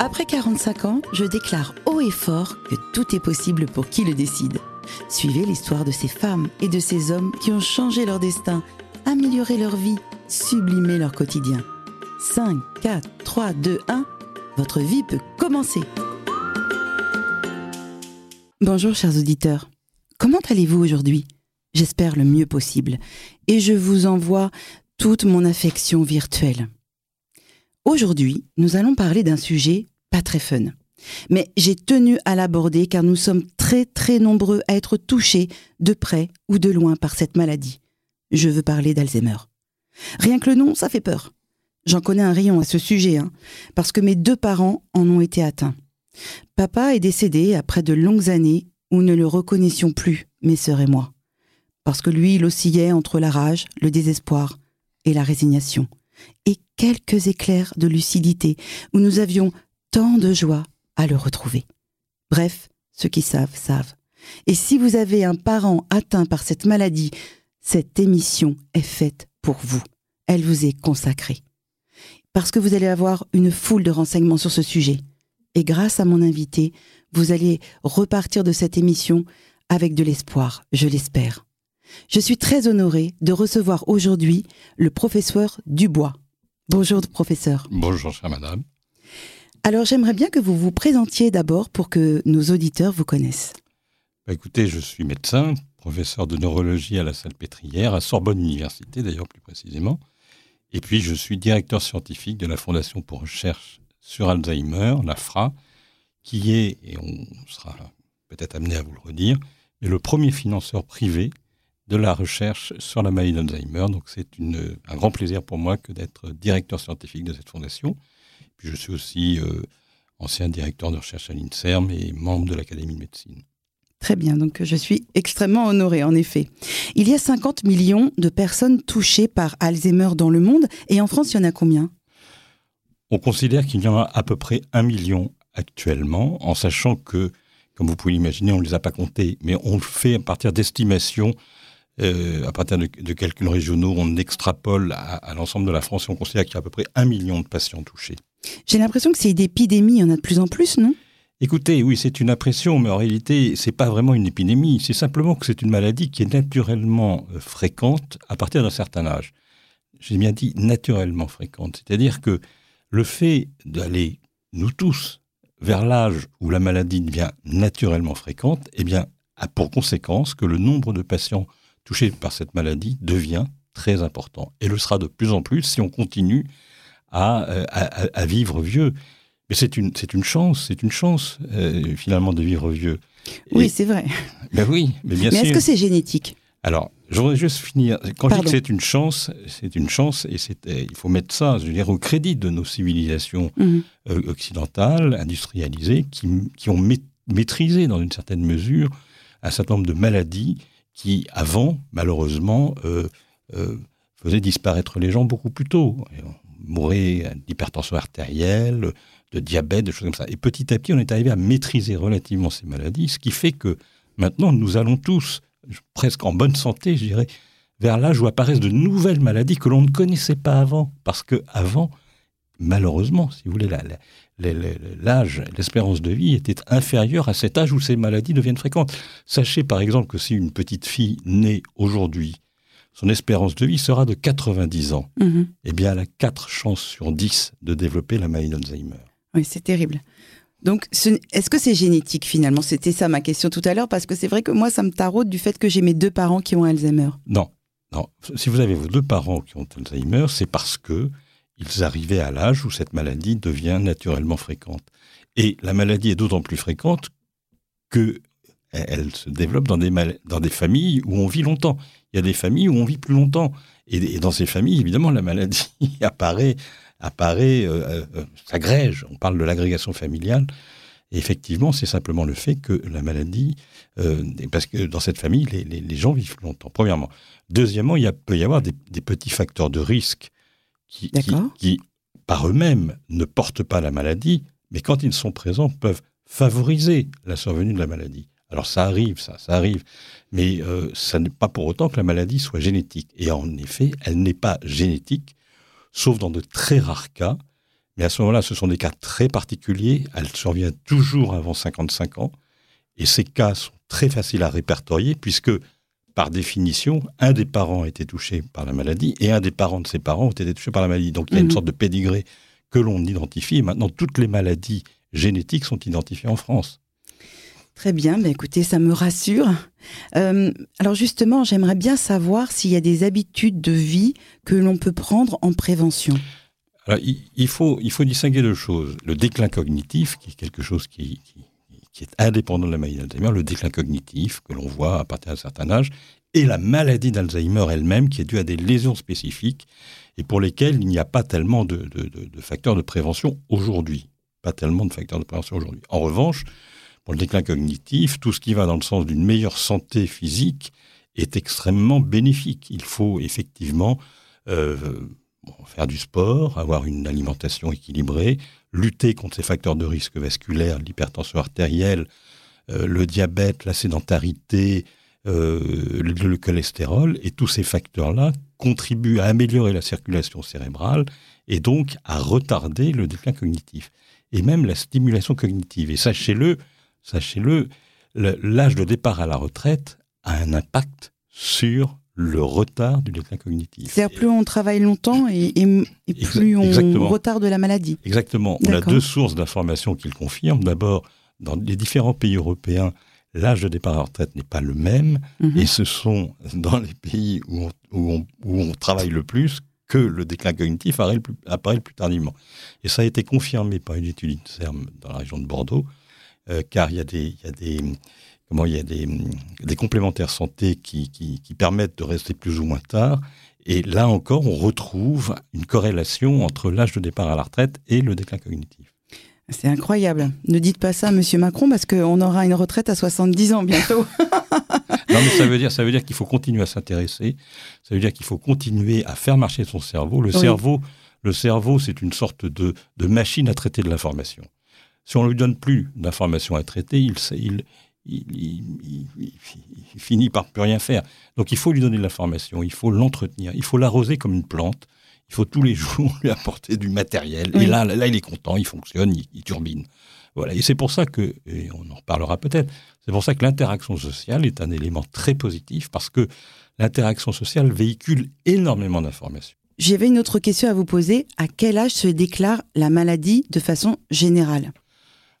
Après 45 ans, je déclare haut et fort que tout est possible pour qui le décide. Suivez l'histoire de ces femmes et de ces hommes qui ont changé leur destin, amélioré leur vie, sublimé leur quotidien. 5, 4, 3, 2, 1, votre vie peut commencer. Bonjour chers auditeurs, comment allez-vous aujourd'hui? J'espère le mieux possible et je vous envoie toute mon affection virtuelle. Aujourd'hui, nous allons parler d'un sujet pas très fun. Mais j'ai tenu à l'aborder car nous sommes très très nombreux à être touchés de près ou de loin par cette maladie. Je veux parler d'Alzheimer. Rien que le nom, ça fait peur. J'en connais un rayon à ce sujet, hein, parce que mes deux parents en ont été atteints. Papa est décédé après de longues années où ne le reconnaissions plus, mes sœurs et moi. Parce que lui, il oscillait entre la rage, le désespoir et la résignation. Et quelques éclairs de lucidité où nous avions tant de joie à le retrouver. Bref, ceux qui savent, savent. Et si vous avez un parent atteint par cette maladie, cette émission est faite pour vous. Elle vous est consacrée. Parce que vous allez avoir une foule de renseignements sur ce sujet. Et grâce à mon invité, vous allez repartir de cette émission avec de l'espoir, je l'espère. Je suis très honorée de recevoir aujourd'hui le professeur Dubois. Bonjour, professeur. Bonjour, chère madame. Alors, j'aimerais bien que vous vous présentiez d'abord pour que nos auditeurs vous connaissent. Bah, écoutez, je suis médecin, professeur de neurologie à la Salpêtrière, à Sorbonne Université d'ailleurs plus précisément. Et puis, je suis directeur scientifique de la Fondation pour recherche sur Alzheimer, la FRA, qui est, et on sera peut-être amené à vous le redire, est le premier financeur privé de la recherche sur la maladie d'Alzheimer. Donc c'est un grand plaisir pour moi que d'être directeur scientifique de cette fondation. Puis je suis aussi euh, ancien directeur de recherche à l'INSERM et membre de l'Académie de médecine. Très bien, donc je suis extrêmement honoré en effet. Il y a 50 millions de personnes touchées par Alzheimer dans le monde, et en France, il y en a combien? On considère qu'il y en a à peu près un million actuellement, en sachant que, comme vous pouvez l'imaginer, on ne les a pas comptés, mais on le fait à partir d'estimations euh, à partir de, calculs régionaux, on extrapole à, l'ensemble de la France et on considère qu'il y a à peu près un million de patients touchés. J'ai l'impression que c'est une épidémie, il y en a de plus en plus, non? Écoutez, oui, c'est une impression, mais en réalité, c'est pas vraiment une épidémie. C'est simplement que c'est une maladie qui est naturellement euh, fréquente à partir d'un certain âge. J'ai bien dit naturellement fréquente. C'est-à-dire que le fait d'aller, nous tous, vers l'âge où la maladie devient naturellement fréquente, eh bien, a pour conséquence que le nombre de patients touché par cette maladie devient très important et le sera de plus en plus si on continue à, euh, à, vivre vieux. Mais c'est une, c'est une chance, c'est une chance euh, finalement de vivre vieux. Oui, c'est vrai. Ben oui, mais bien sûr. Mais est-ce que c'est génétique? Alors, je voudrais juste finir. Quand je dis que c'est une chance, c'est une chance et c'est, euh, il faut mettre ça, je veux dire, au crédit de nos civilisations mhm. occidentales, industrialisées, qui, qui ont maîtrisé dans une certaine mesure un certain nombre de maladies qui, avant, malheureusement, euh, euh, faisait disparaître les gens beaucoup plus tôt. on mourait d'hypertension artérielle, de diabète, de choses comme ça. Et petit à petit, on est arrivé à maîtriser relativement ces maladies, ce qui fait que maintenant, nous allons tous, presque en bonne santé, je dirais, vers l'âge où apparaissent de nouvelles maladies que l'on ne connaissait pas avant. Parce que avant, malheureusement, si vous voulez, l'âge, l'espérance de vie était inférieure à cet âge où ces maladies deviennent fréquentes. Sachez par exemple que si une petite fille naît aujourd'hui, son espérance de vie sera de 90 ans. Mhm. Eh bien, elle a 4 chances sur 10 de développer la maladie d'Alzheimer. Oui, c'est terrible. Donc, est-ce que c'est génétique finalement? C'était ça ma question tout à l'heure, parce que c'est vrai que moi, ça me taraude du fait que j'ai mes deux parents qui ont Alzheimer. Non, non. Si vous avez vos deux parents qui ont Alzheimer, c'est parce que ils arrivaient à l'âge où cette maladie devient naturellement fréquente. Et la maladie est d'autant plus fréquente que elle se développe dans des, familles où on vit longtemps. Il y a des familles où on vit plus longtemps. Et, dans ces familles, évidemment, la maladie apparaît, apparaît euh, euh, s'agrège. On parle de l'agrégation familiale. Effectivement, c'est simplement le fait que la maladie, euh, parce que dans cette famille, les, gens vivent longtemps, premièrement. Deuxièmement, il peut y avoir des petits facteurs de risque qui, par eux-mêmes, ne portent pas la maladie, mais quand ils sont présents, peuvent favoriser la survenue de la maladie. Alors ça arrive, ça, ça arrive, mais euh, ça n'est pas pour autant que la maladie soit génétique. Et en effet, elle n'est pas génétique, sauf dans de très rares cas, Mais à ce moment-là, ce sont des cas très particuliers. Elle survient toujours avant 55 ans. Et ces cas sont très faciles à répertorier puisque, par définition, un des parents a été touché par la maladie et un des parents de ses parents ont été touchés par la maladie. Donc il y a une mhm. sorte de pédigré que l'on identifie. Et maintenant, toutes les maladies génétiques sont identifiées en France. Très bien, bah écoutez, ça me rassure. Euh, alors justement, j'aimerais bien savoir s'il y a des habitudes de vie que l'on peut prendre en prévention. il, faut, il faut distinguer deux choses. Le déclin cognitif, qui est quelque chose qui, qui, est indépendant de la maladie d'Alzheimer, le déclin cognitif que l'on voit à partir d'un certain âge, et la maladie d'Alzheimer elle-même, qui est due à des lésions spécifiques et pour lesquelles il n'y a pas tellement de, de facteurs de prévention aujourd'hui. Pas tellement de facteurs de prévention aujourd'hui. En revanche, pour le déclin cognitif, tout ce qui va dans le sens d'une meilleure santé physique est extrêmement bénéfique. Il faut effectivement euh, faire du sport, avoir une alimentation équilibrée, lutter contre ces facteurs de risque vasculaire, l'hypertension artérielle, euh, le diabète, la sédentarité, euh, le, le, cholestérol, et tous ces facteurs-là contribuent à améliorer la circulation cérébrale et donc à retarder le déclin cognitif, et même la stimulation cognitive. Et sachez-le, sachez-le, l'âge de départ à la retraite a un impact sur le retard du déclin cognitif. C'est-à-dire plus on travaille longtemps et, plus on retarde la maladie. Exactement. On a deux sources d'informations qui le confirment. D'abord, dans les différents pays européens, l'âge de départ à la retraite n'est pas le même. Mhm. Et ce sont dans les pays où on, travaille le plus que le déclin cognitif apparaît le, plus, apparaît le plus tardivement. Et ça a été confirmé par une étude INSERM dans la région de Bordeaux, euh, car il y a des, il y a des comment il y a des, des complémentaires santé qui, qui, qui, permettent de rester plus ou moins tard. Et là encore, on retrouve une corrélation entre l'âge de départ à la retraite et le déclin cognitif. C'est incroyable. Ne dites pas ça, Monsieur Macron, parce qu'on aura une retraite à 70 ans bientôt. non, mais ça veut dire, ça veut dire qu'il faut continuer à s'intéresser. Ça veut dire qu'il faut continuer à faire marcher son cerveau. Le cerveau, le cerveau, c'est une sorte de, de machine à traiter de l'information. Si on ne lui donne plus d'informations à traiter, il, il, il, finit par plus rien faire. Donc il faut lui donner de l'information, il faut l'entretenir, il faut l'arroser comme une plante. Il faut tous les jours lui apporter du matériel. Et là, là, il est content, il fonctionne, il, turbine. Voilà. Et c'est pour ça que, et on en reparlera peut-être, c'est pour ça que l'interaction sociale est un élément très positif parce que l'interaction sociale véhicule énormément d'informations. J'avais une autre question à vous poser. À quel âge se déclare la maladie de façon générale?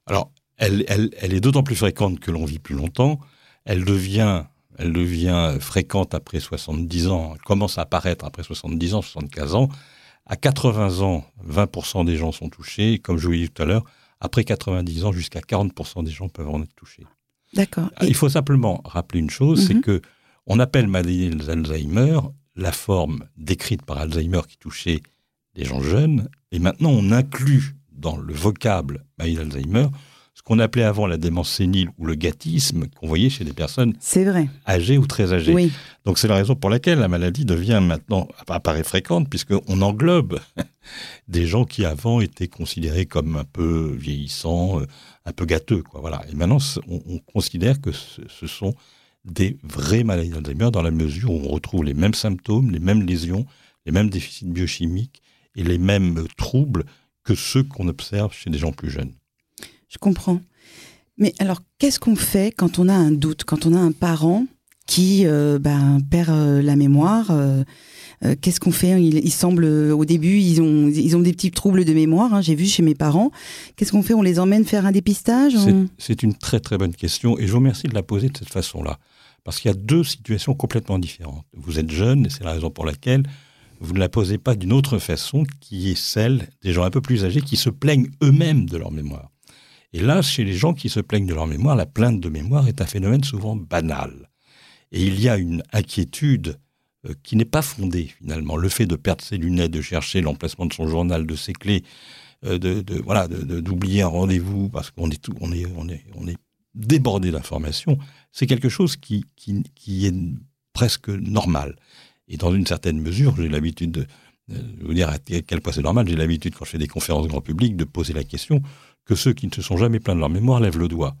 Alors, elle, est d'autant plus fréquente que l'on vit plus longtemps. Elle devient, elle devient fréquente après 70 ans. Elle commence à apparaître après 70 ans, 75 ans. À 80 ans, 20% des gens sont touchés. Comme je vous l'ai dit tout à l'heure, après 90 ans, jusqu'à 40% des gens peuvent en être touchés. D'accord. Il faut simplement rappeler une chose, c'est mhm. que on appelle maladie d'Alzheimer la forme décrite par Alzheimer qui touchait les gens jeunes, et maintenant on inclut dans le vocable maladie d'Alzheimer qu'on appelait avant la démence sénile ou le gâtisme qu'on voyait chez des personnes vrai. âgées ou très âgées. Donc c'est la raison pour laquelle la maladie devient maintenant, apparaît fréquente, puisqu'on englobe des gens qui avant étaient considérés comme un peu vieillissants, euh, un peu gâteux. Quoi, voilà. Et maintenant, on, considère que ce, sont des vraies maladies d'Alzheimer dans la mesure où on retrouve les mêmes symptômes, les mêmes lésions, les mêmes déficits biochimiques et les mêmes troubles que ceux qu'on observe chez des gens plus jeunes. Je comprends. Mais alors, qu'est-ce qu'on fait quand on a un doute, quand on a un parent qui euh, ben, perd euh, la mémoire euh, Qu'est-ce qu'on fait? Il, semble, au début, ils ont, ils ont des petits troubles de mémoire, hein, j'ai vu chez mes parents. Qu'est-ce qu'on fait? On les emmène faire un dépistage C'est une très très bonne question et je vous remercie de la poser de cette façon-là. Parce qu'il y a deux situations complètement différentes. Vous êtes jeune et c'est la raison pour laquelle vous ne la posez pas d'une autre façon qui est celle des gens un peu plus âgés qui se plaignent eux-mêmes de leur mémoire. Et là, chez les gens qui se plaignent de leur mémoire, la plainte de mémoire est un phénomène souvent banal. Et il y a une inquiétude euh, qui n'est pas fondée finalement. Le fait de perdre ses lunettes, de chercher l'emplacement de son journal, de ses clés, euh, de, voilà, d'oublier un rendez-vous parce qu'on est, débordé d'informations, c'est quelque chose qui, est presque normal. Et dans une certaine mesure, j'ai l'habitude de, vous dire à quel point c'est normal, j'ai l'habitude quand je fais des conférences grand public de poser la question que ceux qui ne se sont jamais plaints de leur mémoire lèvent le doigt.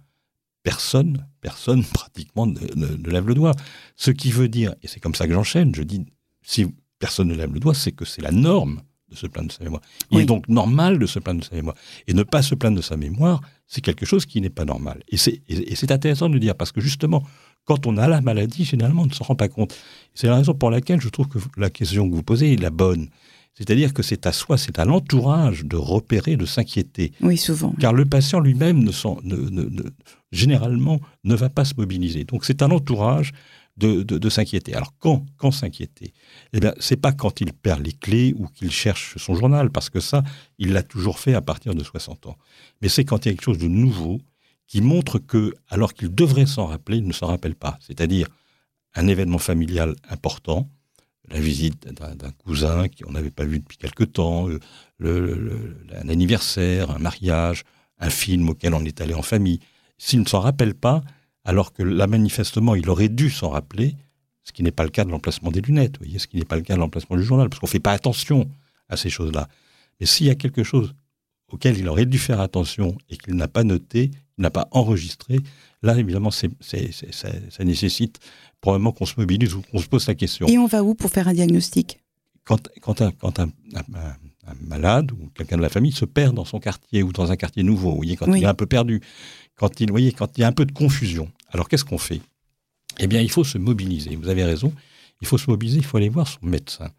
Personne, personne pratiquement ne, lève le doigt. Ce qui veut dire, et c'est comme ça que j'enchaîne, je dis, si personne ne lève le doigt, c'est que c'est la norme de se plaindre de sa mémoire. Il est donc normal de se plaindre de sa mémoire. Et ne pas se plaindre de sa mémoire, c'est quelque chose qui n'est pas normal. Et c'est intéressant de le dire, parce que justement, quand on a la maladie, généralement, on ne s'en rend pas compte. C'est la raison pour laquelle je trouve que la question que vous posez est la bonne. C'est-à-dire que c'est à soi, c'est à l'entourage de repérer, de s'inquiéter. Oui, souvent. Car le patient lui-même, ne, ne, généralement, ne va pas se mobiliser. Donc c'est à l'entourage de, s'inquiéter. Alors quand, quand s'inquiéter? Eh bien, c'est pas quand il perd les clés ou qu'il cherche son journal, parce que ça, il l'a toujours fait à partir de 60 ans. Mais c'est quand il y a quelque chose de nouveau qui montre que, alors qu'il devrait s'en rappeler, il ne s'en rappelle pas. C'est-à-dire un événement familial important, la visite d'un cousin qu'on n'avait pas vu depuis quelque temps, un anniversaire, un mariage, un film auquel on est allé en famille. S'il ne s'en rappelle pas, alors que là, manifestement, il aurait dû s'en rappeler, ce qui n'est pas le cas de l'emplacement des lunettes, voyez, ce qui n'est pas le cas de l'emplacement du journal, parce qu'on ne fait pas attention à ces choses-là. Mais s'il y a quelque chose auquel il aurait dû faire attention et qu'il n'a pas noté, n'a pas enregistré, là, évidemment, ça, nécessite probablement qu'on se mobilise ou qu'on se pose la question. Et on va où pour faire un diagnostic? Quand, quand, un, malade ou quelqu'un de la famille se perd dans son quartier ou dans un quartier nouveau, vous voyez, quand il est un peu perdu, quand il, voyez, quand il y a un peu de confusion, alors qu'est-ce qu'on fait? Eh bien, il faut se mobiliser. Vous avez raison. Il faut se mobiliser, il faut aller voir son médecin.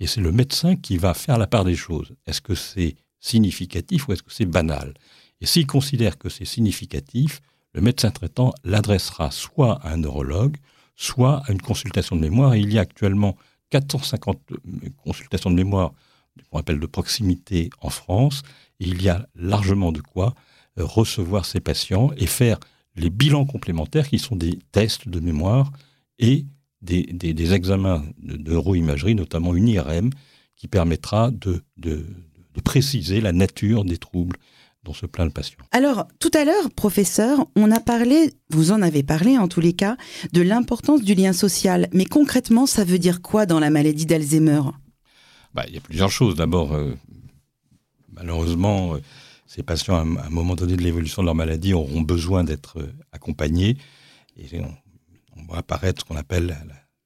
Et c'est le médecin qui va faire la part des choses. Est-ce que c'est significatif ou est-ce que c'est banal? Et s'il considère que c'est significatif, le médecin traitant l'adressera soit à un neurologue, soit à une consultation de mémoire. Il y a actuellement 450 euh, consultations de mémoire qu'on appelle de proximité en France. Il y a largement de quoi euh, recevoir ces patients et faire les bilans complémentaires qui sont des tests de mémoire et des, examens neuroimagerie, notamment une IRM, qui permettra de, de, préciser la nature des troubles dont se plaint le patient. Alors, tout à l'heure, professeur, on a parlé, vous en avez parlé en tous les cas, de l'importance du lien social. Mais concrètement, ça veut dire quoi dans la maladie d'Alzheimer? Bah, Il y a plusieurs choses. D'abord, euh, malheureusement, euh, ces patients, à un moment donné de l'évolution de leur maladie, auront besoin d'être euh, accompagnés. Et on, va apparaître ce qu'on appelle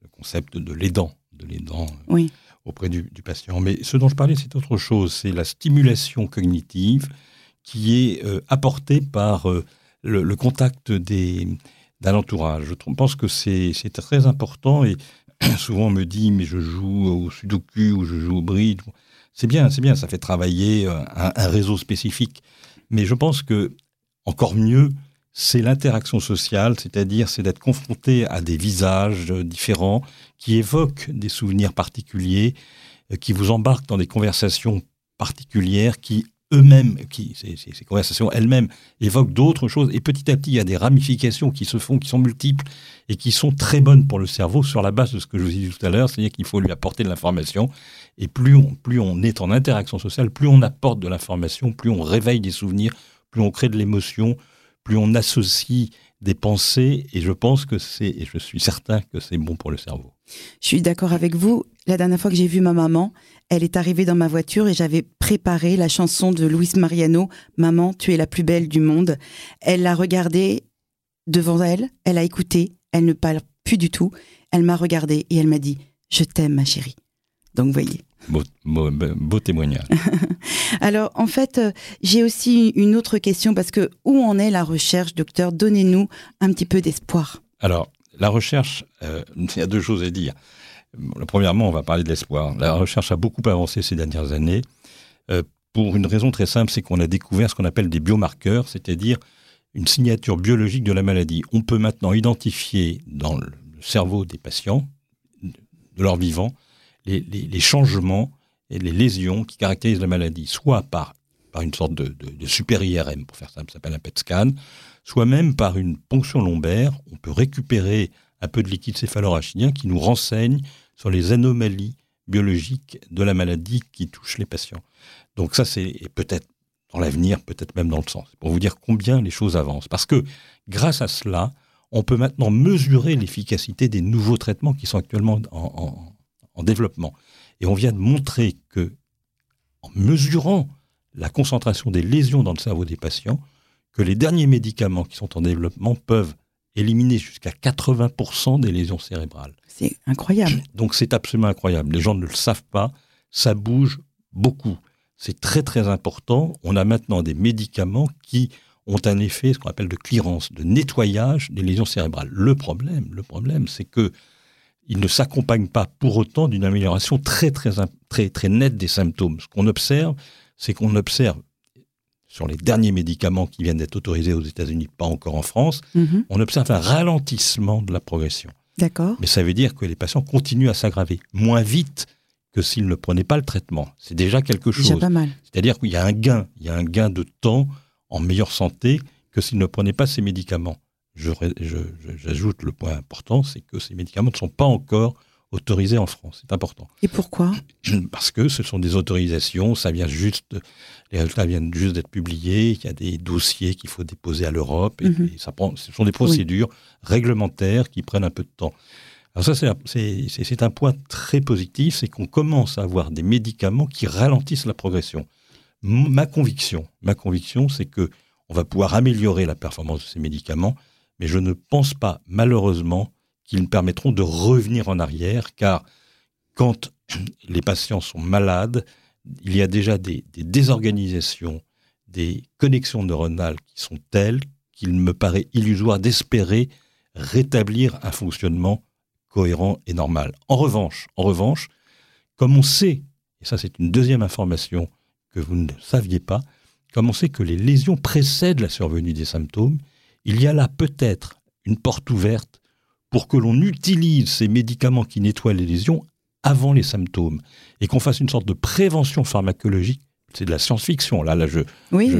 le concept de l'aidant, de l'aidant euh, auprès du, patient. Mais ce dont je parlais, c'est autre chose. C'est la stimulation cognitive qui est euh, apportée par le, contact d'un entourage. Je pense que c'est très important et souvent on me dit mais je joue au sudoku ou je joue au bridge. C'est bien, c'est bien, ça fait travailler euh, un, réseau spécifique. Mais je pense que encore mieux, c'est l'interaction sociale, c'est-à-dire c'est d'être confronté à des visages différents qui évoquent des souvenirs particuliers, euh, qui vous embarquent dans des conversations particulières qui eux-mêmes, qui ces, ces, conversations elles-mêmes évoquent d'autres choses. Et petit à petit, il y a des ramifications qui se font, qui sont multiples et qui sont très bonnes pour le cerveau sur la base de ce que je vous ai dit tout à l'heure, c'est-à-dire qu'il faut lui apporter de l'information. Et plus on, plus on est en interaction sociale, plus on apporte de l'information, plus on réveille des souvenirs, plus on crée de l'émotion, plus on associe des pensées. Et je pense que c'est, et je suis certain que c'est bon pour le cerveau. Je suis d'accord avec vous. La dernière fois que j'ai vu ma maman, elle est arrivée dans ma voiture et j'avais préparé la chanson de Luis Mariano, Maman, tu es la plus belle du monde. Elle l'a regardée devant elle, elle a écouté, elle ne parle plus du tout. Elle m'a regardée et elle m'a dit Je t'aime, ma chérie. Donc, voyez. Beau, témoignage. Alors, en fait, euh, j'ai aussi une autre question parce que où en est la recherche, docteur? Donnez-nous un petit peu d'espoir. Alors, la recherche, euh, il y a deux choses à dire. Premièrement, on va parler de l'espoir. La recherche a beaucoup avancé ces dernières années euh, pour une raison très simple, c'est qu'on a découvert ce qu'on appelle des biomarqueurs, c'est-à-dire une signature biologique de la maladie. On peut maintenant identifier dans le cerveau des patients, de leur vivant, les, changements et les lésions qui caractérisent la maladie, soit par, par une sorte de, super IRM, pour faire simple, ça s'appelle un PET scan, soit même par une ponction lombaire. On peut récupérer un peu de liquide céphalorachidien qui nous renseigne sur les anomalies biologiques de la maladie qui touche les patients. Donc ça, c'est peut-être dans l'avenir, peut-être même dans le sens, pour vous dire combien les choses avancent. Parce que grâce à cela, on peut maintenant mesurer l'efficacité des nouveaux traitements qui sont actuellement en, développement. Et on vient de montrer que, en mesurant la concentration des lésions dans le cerveau des patients, que les derniers médicaments qui sont en développement peuvent éliminer jusqu'à 80% des lésions cérébrales. C'est incroyable. Donc c'est absolument incroyable. Les gens ne le savent pas. Ça bouge beaucoup. C'est très très important. On a maintenant des médicaments qui ont un effet, ce qu'on appelle de clearance, de nettoyage des lésions cérébrales. Le problème, le problème, c'est que il ne s'accompagne pas pour autant d'une amélioration très, très, très, très nette des symptômes. Ce qu'on observe, c'est qu'on observe sur les derniers médicaments qui viennent d'être autorisés aux États-Unis, pas encore en France, mhm. on observe un ralentissement de la progression. D'accord. Mais ça veut dire que les patients continuent à s'aggraver moins vite que s'ils ne prenaient pas le traitement. C'est déjà quelque chose. Déjà pas mal. C'est-à-dire qu'il y a un gain, il y a un gain de temps en meilleure santé que s'ils ne prenaient pas ces médicaments. J'ajoute le point important, c'est que ces médicaments ne sont pas encore autorisés en France. C'est important. Et pourquoi? Parce que ce sont des autorisations, ça vient juste, les résultats viennent juste d'être publiés, il y a des dossiers qu'il faut déposer à l'Europe, et, mhm. ça prend, ce sont des procédures réglementaires qui prennent un peu de temps. Alors ça, c'est un point très positif, c'est qu'on commence à avoir des médicaments qui ralentissent la progression. Ma conviction, ma conviction, c'est que on va pouvoir améliorer la performance de ces médicaments mais je ne pense pas, malheureusement, qu'ils permettront de revenir en arrière, car quand les patients sont malades, il y a déjà des, désorganisations, des connexions neuronales qui sont telles qu'il me paraît illusoire d'espérer rétablir un fonctionnement cohérent et normal. En revanche, comme on sait, et ça c'est une deuxième information que vous ne saviez pas, comme on sait que les lésions précèdent la survenue des symptômes, il y a là peut-être une porte ouverte pour que l'on utilise ces médicaments qui nettoient les lésions avant les symptômes et qu'on fasse une sorte de prévention pharmacologique. C'est de la science-fiction. Là, là, je,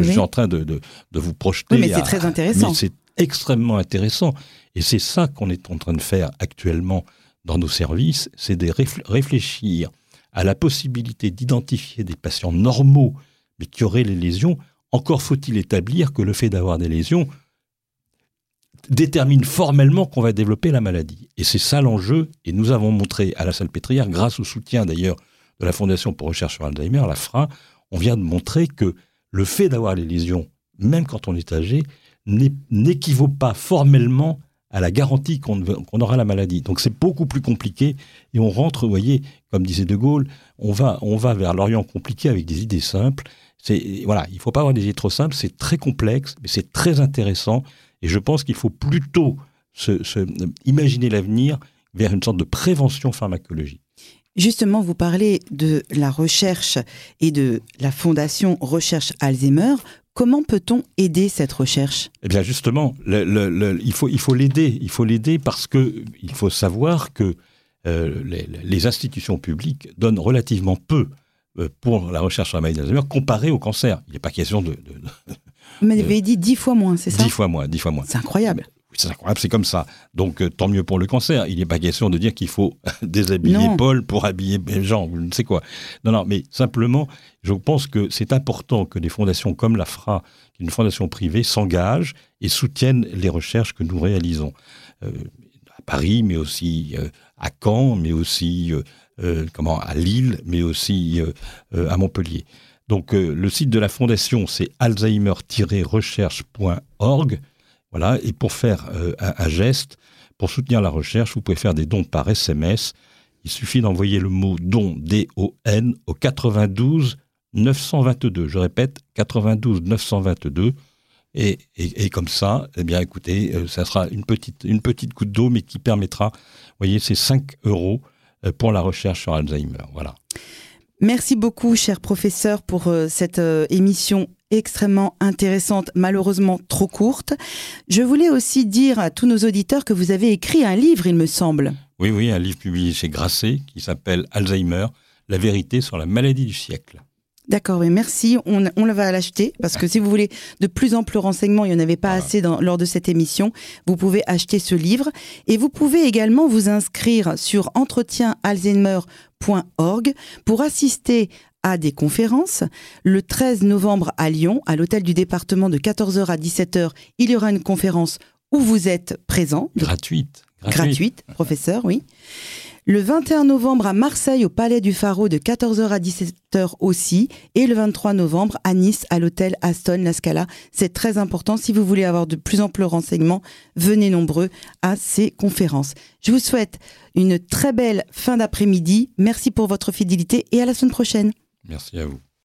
suis en train de, de, vous projeter. Oui, mais c'est très intéressant. C'est extrêmement intéressant. Et c'est ça qu'on est en train de faire actuellement dans nos services, c'est de réfléchir à la possibilité d'identifier des patients normaux, mais qui auraient les lésions. Encore faut-il établir que le fait d'avoir des lésions détermine formellement qu'on va développer la maladie. Et c'est ça l'enjeu. Et nous avons montré à la Salpêtrière, grâce au soutien d'ailleurs de la Fondation pour recherche sur Alzheimer, la FRA, on vient de montrer que le fait d'avoir les lésions, même quand on est âgé, n'équivaut pas formellement à la garantie qu'on aura la maladie. Donc c'est beaucoup plus compliqué et on rentre, vous voyez, comme disait De Gaulle, on va, on va vers l'Orient compliqué avec des idées simples. Voilà, il faut pas avoir des idées trop simples, c'est très complexe, mais c'est très intéressant et je pense qu'il faut plutôt se, imaginer l'avenir vers une sorte de prévention pharmacologique. Justement, vous parlez de la recherche et de la fondation Recherche Alzheimer. Comment peut-on aider cette recherche? Eh bien, justement, il faut il faut l'aider. Il faut l'aider parce que il faut savoir que euh, les, institutions publiques donnent relativement peu euh, pour la recherche sur la maladie d'Alzheimer comparé au cancer. Il n'est pas question de, m'avez dit dix fois moins, c'est ça? Dix fois moins, dix fois moins. C'est incroyable. Oui, c'est incroyable, c'est comme ça. Donc, euh, tant mieux pour le cancer. Il n'est pas question de dire qu'il faut déshabiller Paul pour habiller Jean, je ne sais quoi. Non, non, mais simplement, je pense que c'est important que des fondations comme la FRA, une fondation privée, s'engagent et soutiennent les recherches que nous réalisons. Euh, à Paris, mais aussi euh, à Caen, mais aussi comment, à Lille, mais aussi à Montpellier. Donc euh, le site de la fondation, c'est alzheimer-recherche.org. Voilà, et pour faire euh, un, geste, pour soutenir la recherche, vous pouvez faire des dons par SMS. Il suffit d'envoyer le mot don, D-O-N, au 92 922. Je répète, 92 922. Et, comme ça, eh bien, écoutez, euh, ça sera une petite, une petite goutte d'eau, mais qui permettra, vous voyez, c'est 5 euros pour la recherche sur Alzheimer. Voilà. Merci beaucoup, cher professeur, pour euh, cette euh, émission extrêmement intéressante, malheureusement trop courte. Je voulais aussi dire à tous nos auditeurs que vous avez écrit un livre, il me semble. Oui, oui, un livre publié chez Grasset qui s'appelle Alzheimer, la vérité sur la maladie du siècle. D'accord, mais merci. On, on va l'acheter parce que si vous voulez de plus amples renseignements, il n'y en avait pas assez dans, lors de cette émission. Vous pouvez acheter ce livre et vous pouvez également vous inscrire sur entretienalzheimer.org pour assister à des conférences. Le 13 novembre à Lyon, à l'hôtel du département de 14h à 17h, il y aura une conférence où vous êtes présent. Gratuite. Gratuite, gratuite professeur, oui. Le 21 novembre à Marseille au Palais du Pharaon de 14h à 17h aussi. Et le 23 novembre à Nice à l'hôtel Aston La Scala. C'est très important. Si vous voulez avoir de plus amples renseignements, venez nombreux à ces conférences. Je vous souhaite une très belle fin d'après-midi. Merci pour votre fidélité et à la semaine prochaine. Merci à vous.